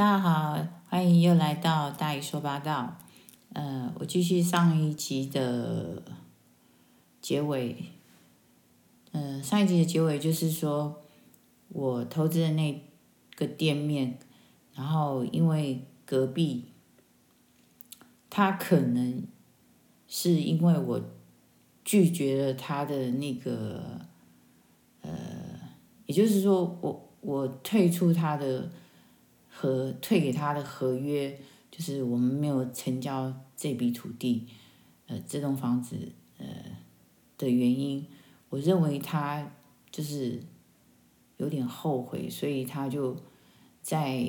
大家好，欢迎又来到大姨说八道。呃，我继续上一集的结尾。呃，上一集的结尾就是说，我投资的那个店面，然后因为隔壁，他可能是因为我拒绝了他的那个，呃，也就是说，我我退出他的。和退给他的合约，就是我们没有成交这笔土地，呃，这栋房子，呃的原因，我认为他就是有点后悔，所以他就在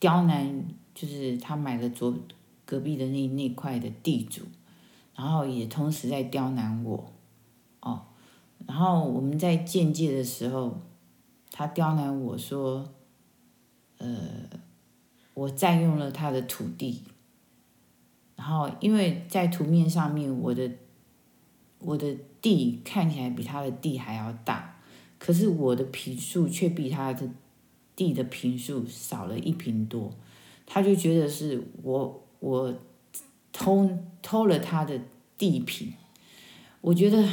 刁难，就是他买了左隔壁的那那块的地主，然后也同时在刁难我，哦，然后我们在间接的时候。他刁难我说：“呃，我占用了他的土地，然后因为在图面上面，我的我的地看起来比他的地还要大，可是我的坪数却比他的地的坪数少了一坪多，他就觉得是我我偷偷了他的地坪，我觉得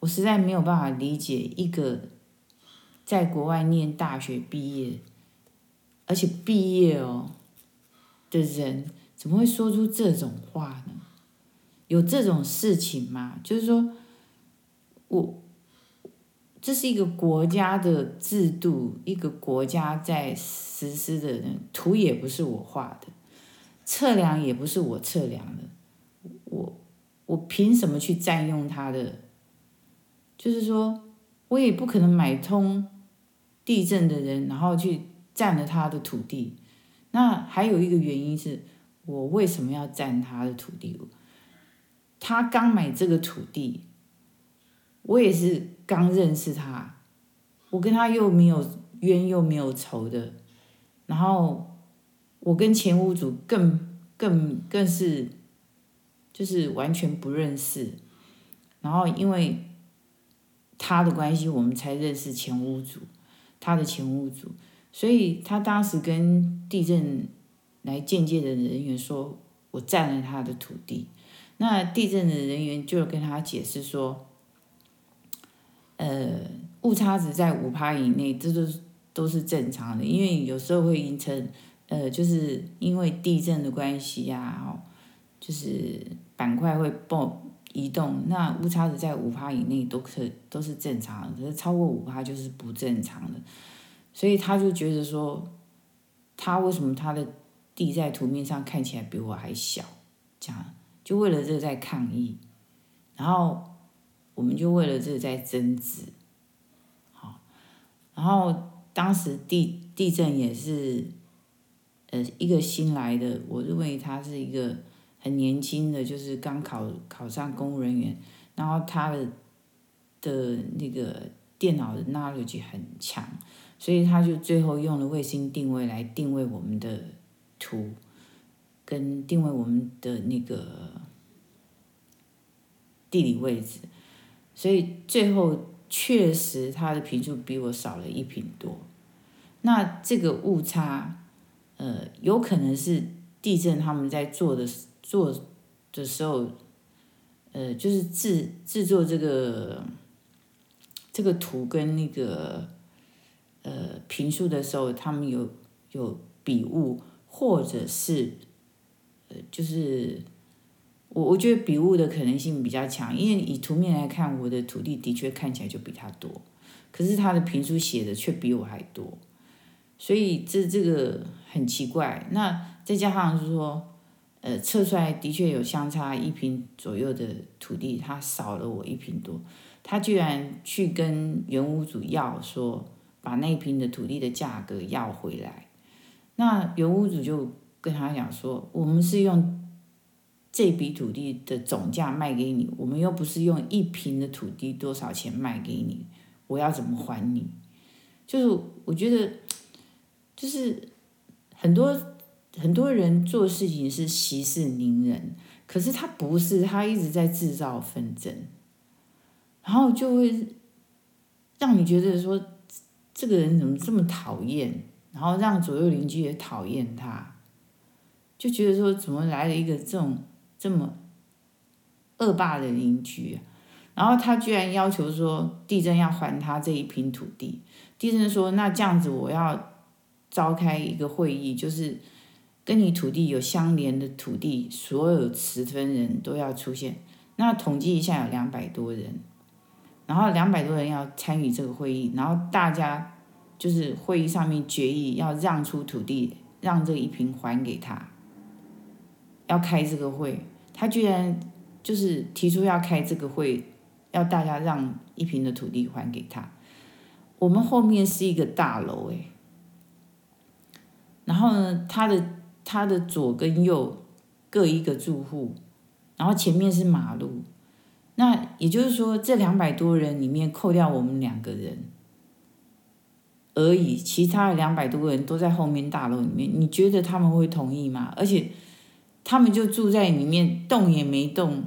我实在没有办法理解一个。”在国外念大学毕业，而且毕业哦的人，怎么会说出这种话呢？有这种事情吗？就是说，我这是一个国家的制度，一个国家在实施的人，图也不是我画的，测量也不是我测量的，我我凭什么去占用他的？就是说，我也不可能买通。地震的人，然后去占了他的土地。那还有一个原因是，我为什么要占他的土地？他刚买这个土地，我也是刚认识他，我跟他又没有冤又没有仇的。然后我跟前屋主更更更是，就是完全不认识。然后因为他的关系，我们才认识前屋主。他的前屋主，所以他当时跟地震来鉴界的人员说：“我占了他的土地。”那地震的人员就跟他解释说：“呃，误差值在五趴以内，这都都是正常的，因为有时候会形成呃，就是因为地震的关系呀，哦，就是板块会爆移动，那误差值在五趴以内都可都是正常的，可是超过五趴就是不正常的，所以他就觉得说，他为什么他的地在图面上看起来比我还小，这样就为了这个在抗议，然后我们就为了这个在争执，好，然后当时地地震也是，呃，一个新来的，我认为他是一个。很年轻的，就是刚考考上公务人员，然后他的的那个电脑的 knowledge 很强，所以他就最后用了卫星定位来定位我们的图，跟定位我们的那个地理位置，所以最后确实他的频数比我少了一频多，那这个误差，呃，有可能是地震他们在做的。做的时候，呃，就是制制作这个这个图跟那个呃评书的时候，他们有有笔误，或者是呃，就是我我觉得笔误的可能性比较强，因为以图面来看，我的土地的确看起来就比他多，可是他的评书写的却比我还多，所以这这个很奇怪。那再加上就是说。呃，测出来的确有相差一坪左右的土地，他少了我一坪多，他居然去跟原屋主要说，把那一坪的土地的价格要回来。那原屋主就跟他讲说，我们是用这笔土地的总价卖给你，我们又不是用一坪的土地多少钱卖给你，我要怎么还你？就是我觉得，就是很多。很多人做事情是息事宁人，可是他不是，他一直在制造纷争，然后就会让你觉得说，这个人怎么这么讨厌？然后让左右邻居也讨厌他，就觉得说怎么来了一个这种这么恶霸的邻居啊？然后他居然要求说地震要还他这一片土地。地震说那这样子我要召开一个会议，就是跟你土地有相连的土地所有持分人都要出现。那统计一下有两百多人，然后两百多人要参与这个会议，然后大家就是会议上面决议要让出土地，让这一坪还给他。要开这个会，他居然就是提出要开这个会。要大家让一坪的土地还给他，我们后面是一个大楼哎，然后呢，他的他的左跟右各一个住户，然后前面是马路，那也就是说这两百多人里面扣掉我们两个人而已，其他的两百多个人都在后面大楼里面，你觉得他们会同意吗？而且他们就住在里面，动也没动。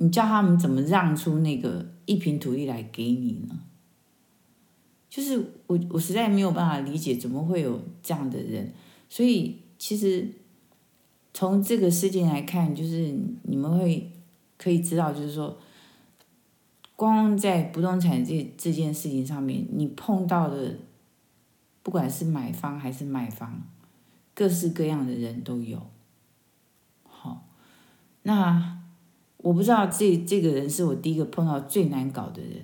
你叫他们怎么让出那个一坪土地来给你呢？就是我，我实在没有办法理解，怎么会有这样的人。所以，其实从这个事件来看，就是你们会可以知道，就是说，光在不动产这这件事情上面，你碰到的，不管是买方还是卖方，各式各样的人都有。好，那。我不知道这这个人是我第一个碰到最难搞的人，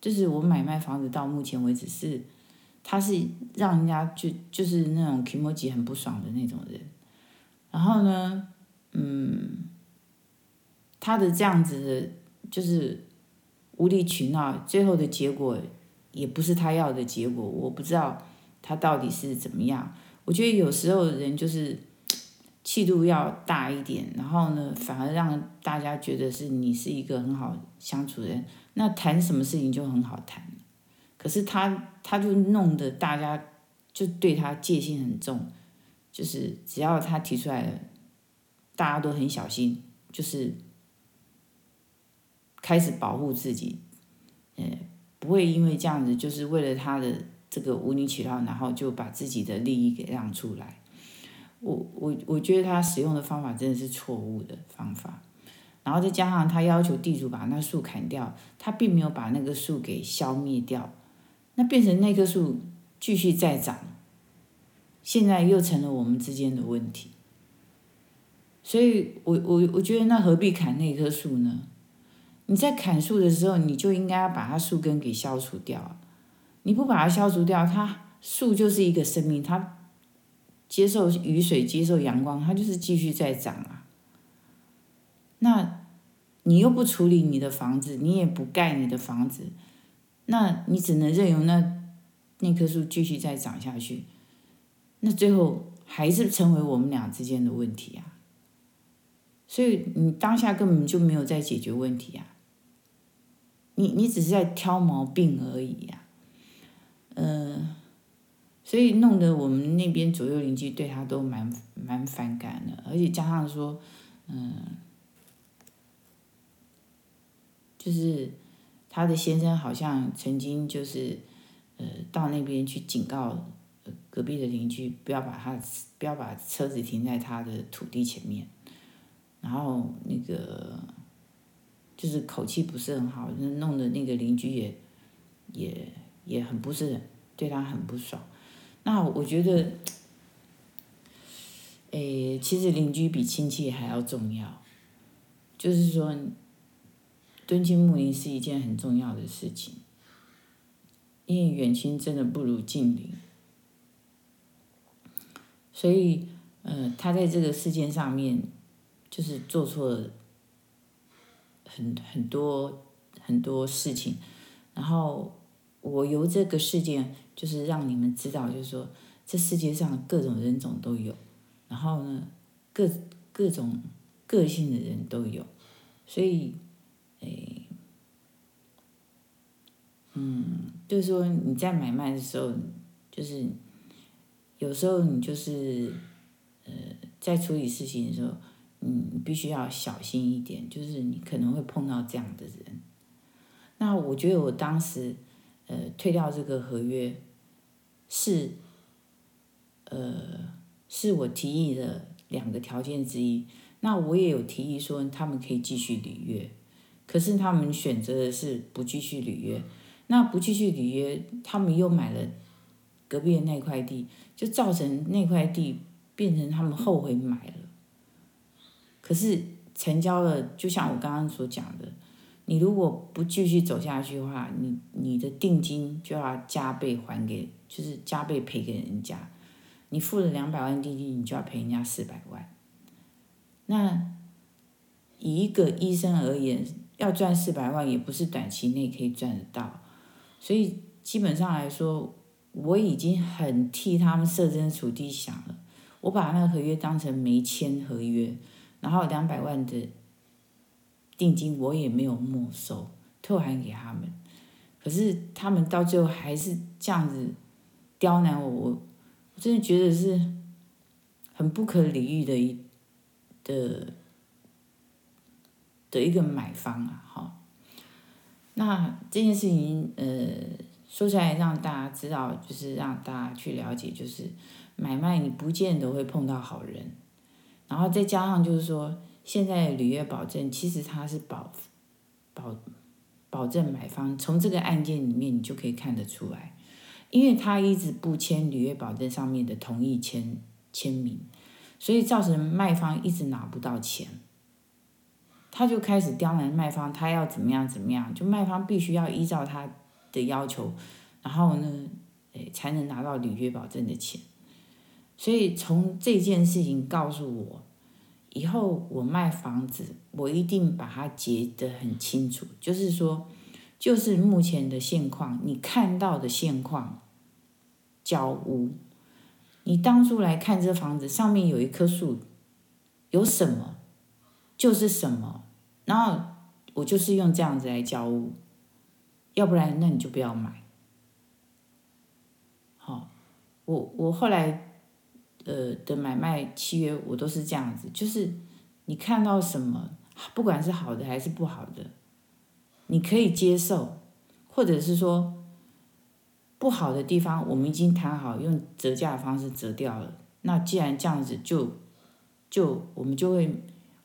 就是我买卖房子到目前为止是，他是让人家就就是那种気持ち很不爽的那种人，然后呢，嗯，他的这样子的，就是无理取闹，最后的结果也不是他要的结果，我不知道他到底是怎么样。我觉得有时候人就是。气度要大一点，然后呢，反而让大家觉得是你是一个很好相处的人，那谈什么事情就很好谈。可是他他就弄得大家就对他戒心很重，就是只要他提出来了，大家都很小心，就是开始保护自己，呃，不会因为这样子，就是为了他的这个无理取闹，然后就把自己的利益给让出来。我我我觉得他使用的方法真的是错误的方法，然后再加上他要求地主把那树砍掉，他并没有把那个树给消灭掉，那变成那棵树继续再长，现在又成了我们之间的问题。所以我我我觉得那何必砍那棵树呢？你在砍树的时候，你就应该要把它树根给消除掉，你不把它消除掉，它树就是一个生命，它。接受雨水，接受阳光，它就是继续在长啊。那你又不处理你的房子，你也不盖你的房子，那你只能任由那那棵树继续再长下去。那最后还是成为我们俩之间的问题啊。所以你当下根本就没有在解决问题啊。你你只是在挑毛病而已呀，嗯、所以弄得我们那边左右邻居对他都蛮蛮反感的，而且加上说，嗯，就是他的先生好像曾经就是，呃，到那边去警告隔壁的邻居不要把他不要把车子停在他的土地前面，然后那个就是口气不是很好，弄得那个邻居也也也很不是对他很不爽。那我觉得，诶，其实邻居比亲戚还要重要。就是说，敦亲睦邻是一件很重要的事情，因为远亲真的不如近邻。所以，呃，他在这个事件上面，就是做错了很很多很多事情，然后。我由这个事件，就是让你们知道，就是说，这世界上各种人种都有，然后呢，各各种个性的人都有，所以，诶，嗯，就是说你在买卖的时候，就是有时候你就是，呃，在处理事情的时候，你必须要小心一点，就是你可能会碰到这样的人。那我觉得我当时。呃，退掉这个合约是呃，是我提议的两个条件之一。那我也有提议说他们可以继续履约，可是他们选择的是不继续履约。那不继续履约，他们又买了隔壁的那块地，就造成那块地变成他们后悔买了。可是成交了，就像我刚刚所讲的，你如果不继续走下去的话，你你的定金就要加倍还给，就是加倍赔给人家。你付了两百万定金，你就要赔人家四百万。那以一个医生而言，要赚四百万也不是短期内可以赚得到。所以基本上来说，我已经很替他们设身处地想了。我把那个合约当成没签合约。然后两百万的定金我也没有没收，退还给他们。可是他们到最后还是这样子刁难我，我真的觉得是很不可理喻的一的的一个买方啊！哈，那这件事情呃说出来让大家知道，就是让大家去了解，就是买卖你不见得会碰到好人。然后再加上就是说，现在的履约保证其实它是保保保证买方从这个案件里面你就可以看得出来，因为他一直不签履约保证上面的同意签签名，所以造成卖方一直拿不到钱，他就开始刁难卖方，他要怎么样怎么样，就卖方必须要依照他的要求，然后呢，诶才能拿到履约保证的钱。所以从这件事情告诉我，以后我卖房子，我一定把它结得很清楚。就是说，就是目前的现况，你看到的现况，交屋。你当初来看这房子，上面有一棵树，有什么，就是什么。然后我就是用这样子来交屋，要不然那你就不要买。好，我我后来。呃的买卖契约，我都是这样子，就是你看到什么，不管是好的还是不好的，你可以接受，或者是说不好的地方，我们已经谈好用折价的方式折掉了。那既然这样子就，就就我们就会，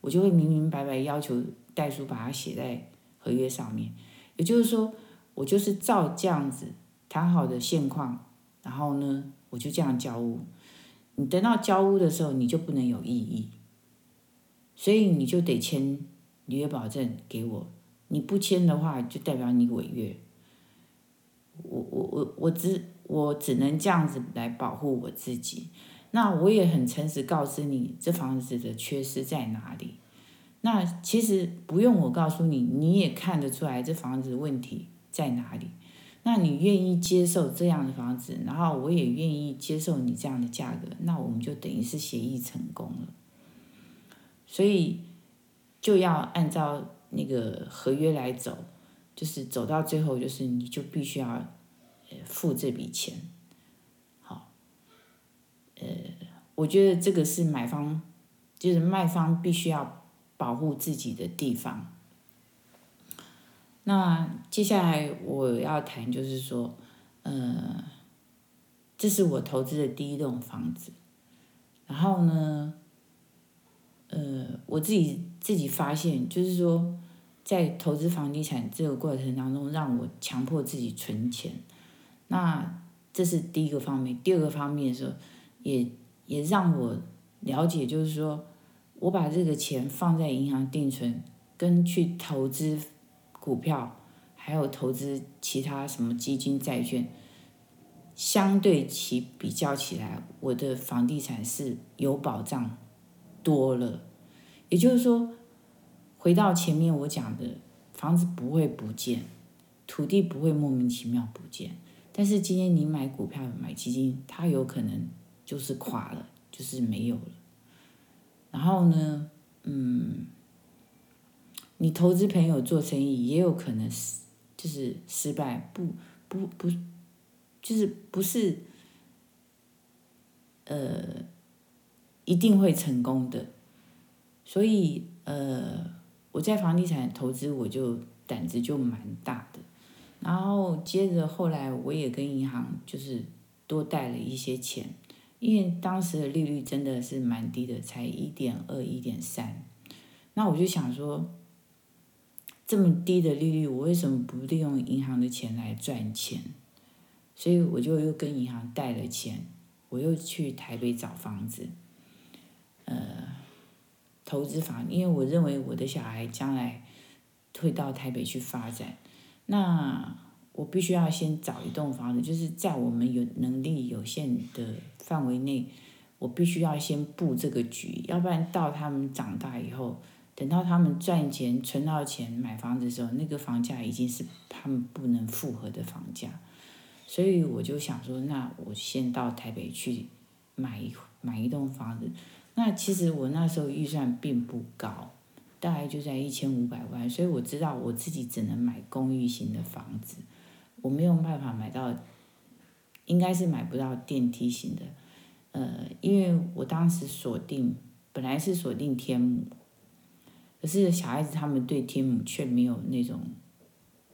我就会明明白白要求代书把它写在合约上面。也就是说，我就是照这样子谈好的现况，然后呢，我就这样交屋。你等到交屋的时候，你就不能有异议，所以你就得签履约保证给我。你不签的话，就代表你违约。我我我我只我只能这样子来保护我自己。那我也很诚实告知你，这房子的缺失在哪里。那其实不用我告诉你，你也看得出来这房子问题在哪里。那你愿意接受这样的房子，然后我也愿意接受你这样的价格，那我们就等于是协议成功了。所以就要按照那个合约来走，就是走到最后，就是你就必须要付这笔钱。好，呃，我觉得这个是买方，就是卖方必须要保护自己的地方。那接下来我要谈，就是说，呃，这是我投资的第一栋房子，然后呢，呃，我自己自己发现，就是说，在投资房地产这个过程当中，让我强迫自己存钱，那这是第一个方面。第二个方面的时候，也也让我了解，就是说我把这个钱放在银行定存，跟去投资。股票，还有投资其他什么基金、债券，相对其比较起来，我的房地产是有保障多了。也就是说，回到前面我讲的，房子不会不见，土地不会莫名其妙不见，但是今天你买股票、买基金，它有可能就是垮了，就是没有了。然后呢，嗯。你投资朋友做生意也有可能失，就是失败，不不不，就是不是，呃，一定会成功的。所以呃，我在房地产投资我就胆子就蛮大的，然后接着后来我也跟银行就是多贷了一些钱，因为当时的利率真的是蛮低的，才一点二、一点三。那我就想说，这么低的利率，我为什么不利用银行的钱来赚钱？所以我就又跟银行贷了钱，我又去台北找房子，呃，投资房，因为我认为我的小孩将来会到台北去发展，那我必须要先找一栋房子，就是在我们有能力有限的范围内，我必须要先布这个局，要不然到他们长大以后，等到他们赚钱存到钱买房子的时候，那个房价已经是他们不能负荷的房价。所以我就想说，那我先到台北去买一买一栋房子。那其实我那时候预算并不高，大概就在一千五百万。所以我知道我自己只能买公寓型的房子，我没有办法买到，应该是买不到电梯型的。呃，因为我当时锁定本来是锁定天母，可是小孩子他们对天母却没有那种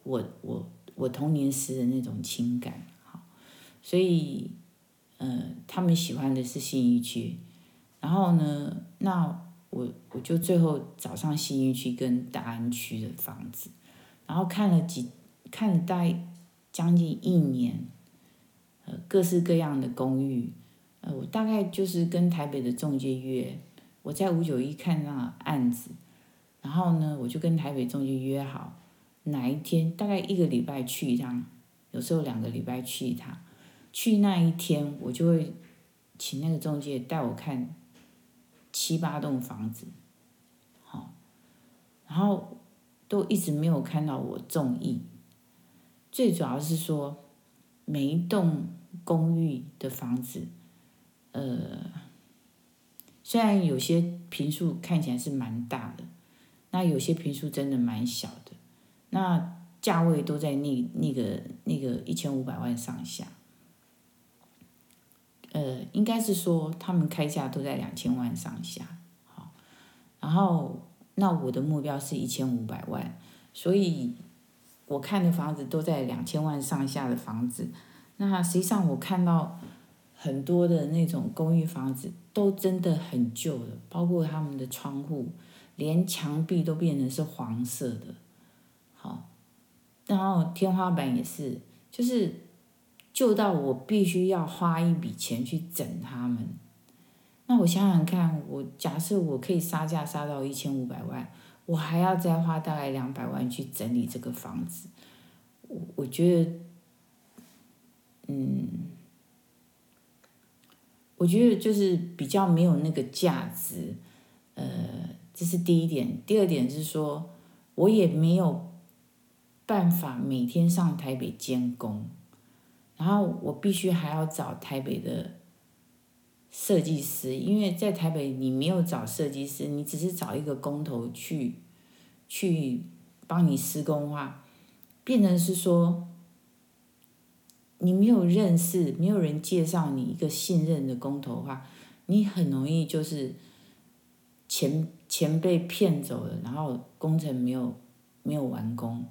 我我。我童年时的那种情感，好，所以，呃，他们喜欢的是信义区，然后呢，那我我就最后找上信义区跟大安区的房子，然后看了几看了大概将近一年，呃，各式各样的公寓，呃，我大概就是跟台北的中介约，我在五九一看那案子，然后呢，我就跟台北中介约好。哪一天大概一个礼拜去一趟，有时候两个礼拜去一趟。去那一天，我就会请那个中介带我看七八栋房子，好，然后都一直没有看到我中意。最主要是说，每一栋公寓的房子，呃，虽然有些坪数看起来是蛮大的，那有些平数真的蛮小的。那价位都在那那个那个一千五百万上下，呃，应该是说他们开价都在两千万上下，好，然后那我的目标是一千五百万，所以我看的房子都在两千万上下的房子，那实际上我看到很多的那种公寓房子都真的很旧了，包括他们的窗户，连墙壁都变成是黄色的。好，然后天花板也是，就是旧到我必须要花一笔钱去整他们。那我想想看，我假设我可以杀价杀到一千五百万，我还要再花大概两百万去整理这个房子，我我觉得，嗯，我觉得就是比较没有那个价值。呃，这是第一点。第二点是说，我也没有。办法每天上台北监工，然后我必须还要找台北的设计师，因为在台北你没有找设计师，你只是找一个工头去去帮你施工的话，变成是说你没有认识，没有人介绍你一个信任的工头的话，你很容易就是前钱被骗走了，然后工程没有没有完工。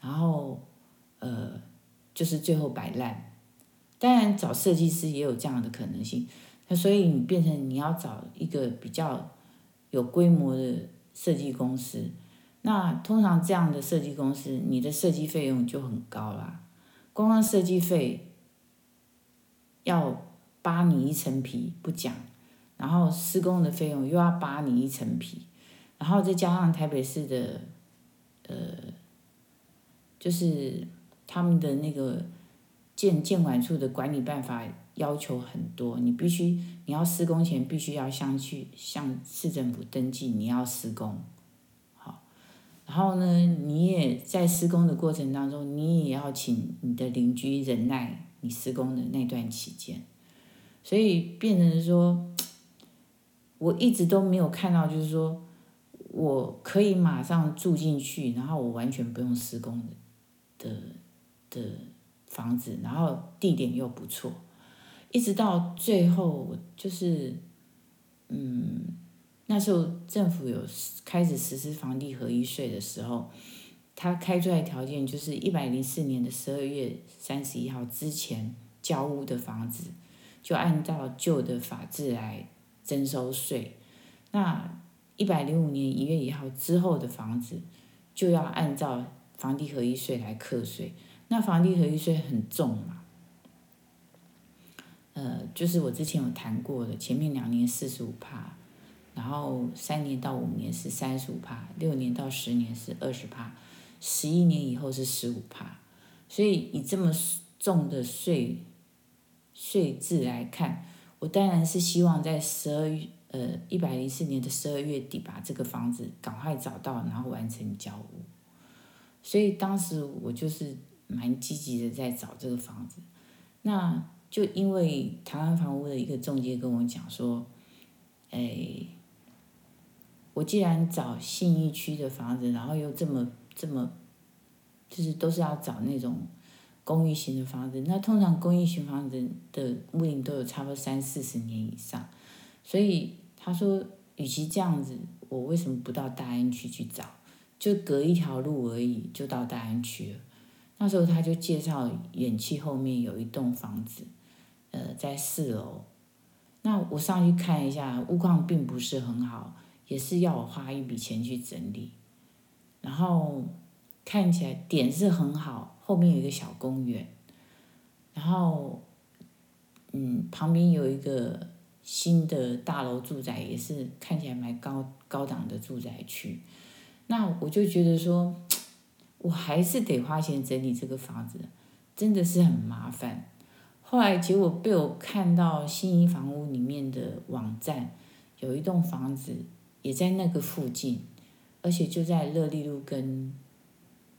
然后，呃，就是最后摆烂。当然，找设计师也有这样的可能性。那所以你变成你要找一个比较有规模的设计公司。那通常这样的设计公司，你的设计费用就很高啦。光光设计费要扒你一层皮不讲，然后施工的费用又要扒你一层皮，然后再加上台北市的，呃。就是他们的那个建建管处的管理办法要求很多，你必须你要施工前必须要向去向市政府登记你要施工，好，然后呢，你也在施工的过程当中，你也要请你的邻居忍耐你施工的那段期间，所以变成说，我一直都没有看到，就是说我可以马上住进去，然后我完全不用施工的。的的房子，然后地点又不错，一直到最后就是，嗯，那时候政府有开始实施房地合一税的时候，他开出来条件就是一百零四年的十二月三十一号之前交屋的房子，就按照旧的法制来征收税。那一百零五年一月一号之后的房子，就要按照房地合一税来课税。那房地合一税很重嘛？呃，就是我之前有谈过的，前面两年四十五趴，然后三年到五年是三十五趴，六年到十年是二十趴，十一年以后是十五趴。所以以这么重的税税制来看，我当然是希望在十二月呃一百零四年的十二月底把这个房子赶快找到，然后完成交屋。所以当时我就是蛮积极的在找这个房子，那。就因为台湾房屋的一个中介跟我讲说，哎，我既然找信义区的房子，然后又这么这么，就是都是要找那种公寓型的房子，那通常公寓型房子的屋龄都有差不多三四十年以上，所以他说，与其这样子，我为什么不到大安区去找？就隔一条路而已，就到大安区了。那时候他就介绍远期后面有一栋房子。呃，在四楼，那我上去看一下，屋况并不是很好，也是要我花一笔钱去整理。然后看起来点是很好，后面有一个小公园，然后嗯，旁边有一个新的大楼住宅，也是看起来蛮高高档的住宅区。那我就觉得说，我还是得花钱整理这个房子，真的是很麻烦。后来结果被我看到信义房屋里面的网站，有一栋房子也在那个附近，而且就在乐利路跟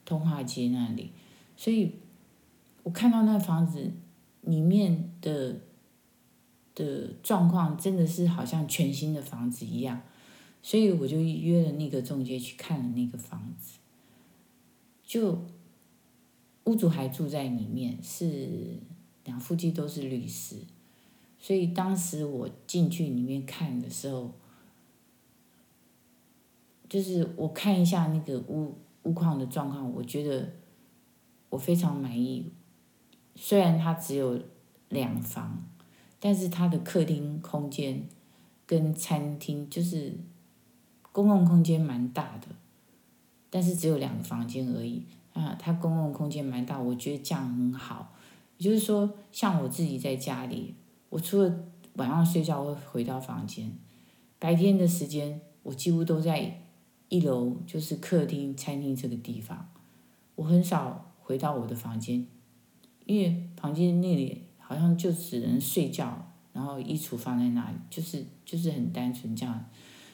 通化街那里，所以我看到那房子里面的的状况真的是好像全新的房子一样，所以我就约了那个中介去看了那个房子，就屋主还住在里面是。两夫妻都是律师，所以当时我进去里面看的时候，就是我看一下那个屋屋况的状况，我觉得我非常满意。虽然它只有两房，但是它的客厅空间跟餐厅就是公共空间蛮大的，但是只有两个房间而已啊。它公共空间蛮大，我觉得这样很好。也就是说，像我自己在家里，我除了晚上睡觉会回到房间，白天的时间我几乎都在一楼，就是客厅、餐厅这个地方，我很少回到我的房间，因为房间那里好像就只能睡觉，然后衣橱放在那里，就是就是很单纯这样，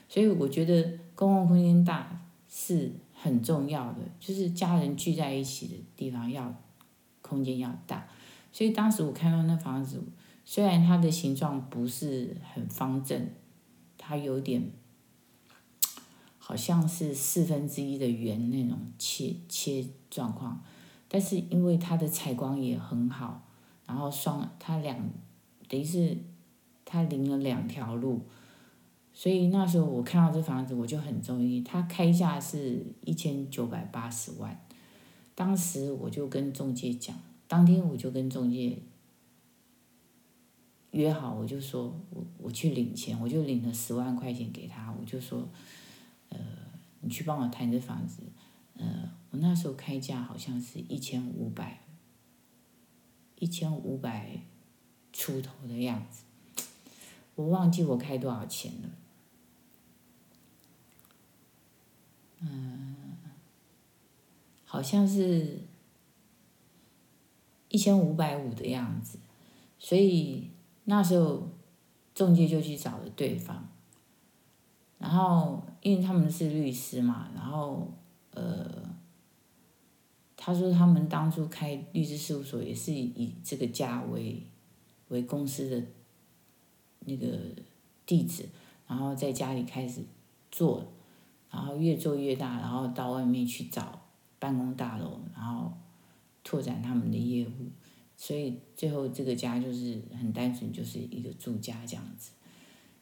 所以我觉得公共空间大是很重要的，就是家人聚在一起的地方要空间要大。所以当时我看到那房子，虽然它的形状不是很方正，它有点好像是四分之一的圆那种切切状况，但是因为它的采光也很好，然后双它两等于是它临了两条路，所以那时候我看到这房子我就很中意，它开价是一千九百八十万，当时我就跟中介讲。当天我就跟中介约好，我就说我我去领钱，我就领了十万块钱给他，我就说，呃，你去帮我谈这房子，呃，我那时候开价好像是一千五百，一千五百出头的样子，我忘记我开多少钱了，嗯，好像是。一千五百五的样子，所以那时候中介就去找了对方，然后因为他们是律师嘛，然后呃，他说他们当初开律师事务所也是以这个家为为公司的那个地址，然后在家里开始做，然后越做越大，然后到外面去找办公大楼，然后。拓展他们的业务，所以最后这个家就是很单纯，就是一个住家这样子。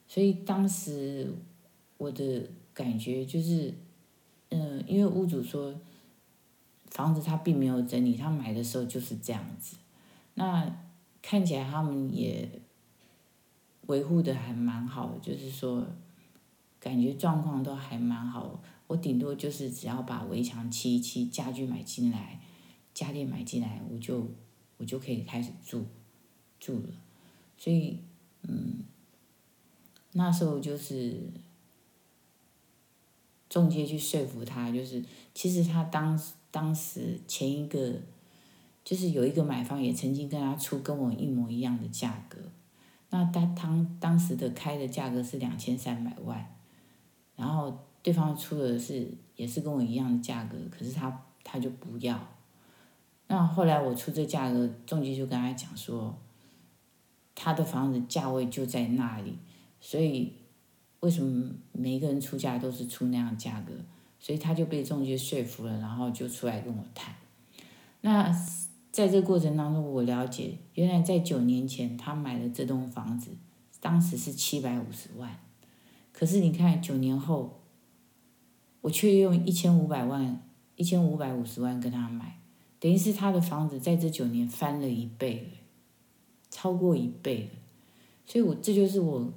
所以当时我的感觉就是，嗯，因为屋主说房子他并没有整理，他买的时候就是这样子。那看起来他们也维护的还蛮好的，就是说感觉状况都还蛮好。我顶多就是只要把围墙漆一漆，家具买进来，家电买进来，我就我就可以开始住住了。所以，嗯，那时候就是中介去说服他，就是其实他当时当时前一个就是有一个买方也曾经跟他出跟我一模一样的价格，那他当当时的开的价格是两千三百万，然后。对方出的是也是跟我一样的价格，可是他他就不要。那后来我出这价格，中介就跟他讲说，他的房子价位就在那里，所以为什么每一个人出价都是出那样价格？所以他就被中介说服了，然后就出来跟我谈。那在这过程当中，我了解原来在九年前他买的这栋房子，当时是七百五十万，可是你看九年后。我却用一千五百万、一千五百五十万跟他买，等于是他的房子在这九年翻了一倍了，超过一倍了。所以我这就是我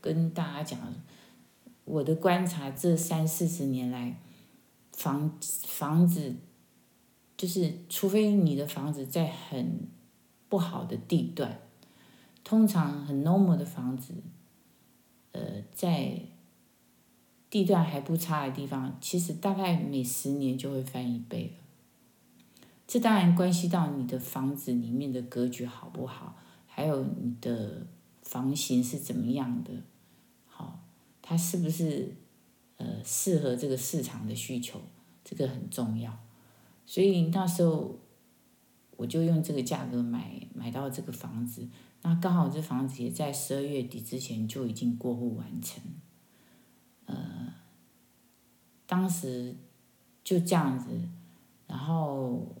跟大家讲，我的观察，这三四十年来，房房子就是，除非你的房子在很不好的地段，通常很 normal 的房子，呃，在。地段还不差的地方，其实大概每十年就会翻一倍。这当然关系到你的房子里面的格局好不好，还有你的房型是怎么样的，好，它是不是呃适合这个市场的需求，这个很重要。所以那时候我就用这个价格买买到这个房子，那刚好这房子也在十二月底之前就已经过户完成。呃，当时就这样子，然后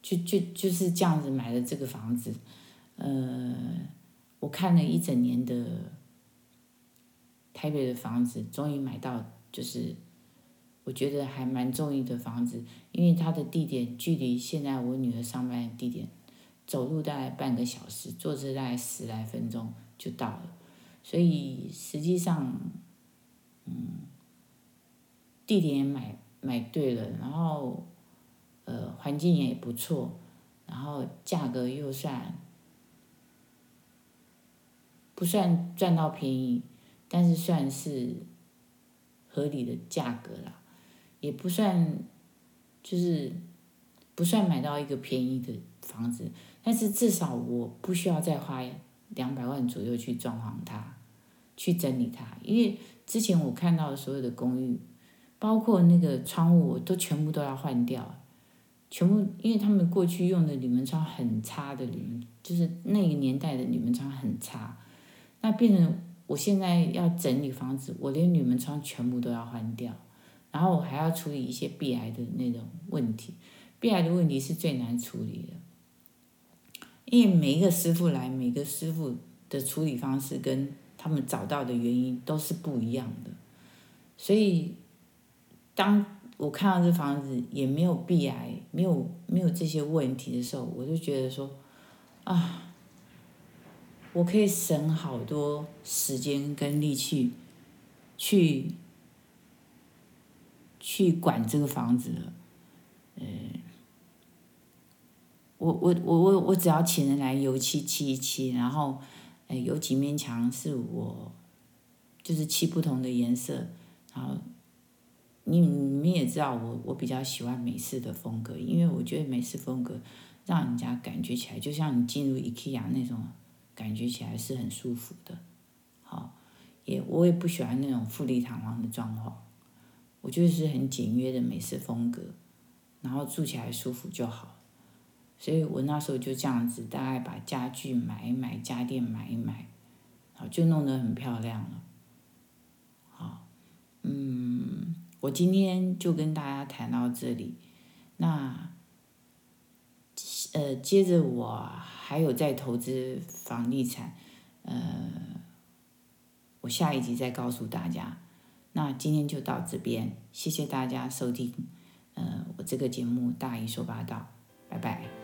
就就就是这样子买了这个房子。呃，我看了一整年的台北的房子，终于买到，就是我觉得还蛮中意的房子，因为它的地点距离现在我女儿上班的地点，走路大概半个小时，坐车大概十来分钟就到了。所以实际上，嗯，地点买买对了，然后，呃，环境也不错，然后价格又算不算赚到便宜，但是算是合理的价格了，也不算就是不算买到一个便宜的房子，但是至少我不需要再花两百万左右去装潢它。去整理它，因为之前我看到的所有的公寓，包括那个窗户，我都全部都要换掉，全部，因为他们过去用的铝门窗很差的铝门，就是那个年代的铝门窗很差，那变成我现在要整理房子，我连铝门窗全部都要换掉，然后我还要处理一些壁癌的那种问题，壁癌的问题是最难处理的，因为每一个师傅来，每个师傅的处理方式跟他们找到的原因都是不一样的，所以当我看到这房子也没有壁癌，没有没有这些问题的时候，我就觉得说，啊，我可以省好多时间跟力气去去管这个房子了，嗯，我我我我我只要请人来油漆漆一漆，然后。哎，有几面墙是我，就是漆不同的颜色，然后你你们也知道我我比较喜欢美式的风格，因为我觉得美式风格让人家感觉起来就像你进入 IKEA 那种感觉起来是很舒服的，好，也我也不喜欢那种富丽堂皇的装潢，我就是很简约的美式风格，然后住起来舒服就好。所以我那时候就这样子，大概把家具买一买，家电买一买，好，就弄得很漂亮了。好，嗯，我今天就跟大家谈到这里。那，呃，接着我还有在投资房地产，呃，我下一集再告诉大家。那今天就到这边，谢谢大家收听，呃，我这个节目《大姨说八道》，拜拜。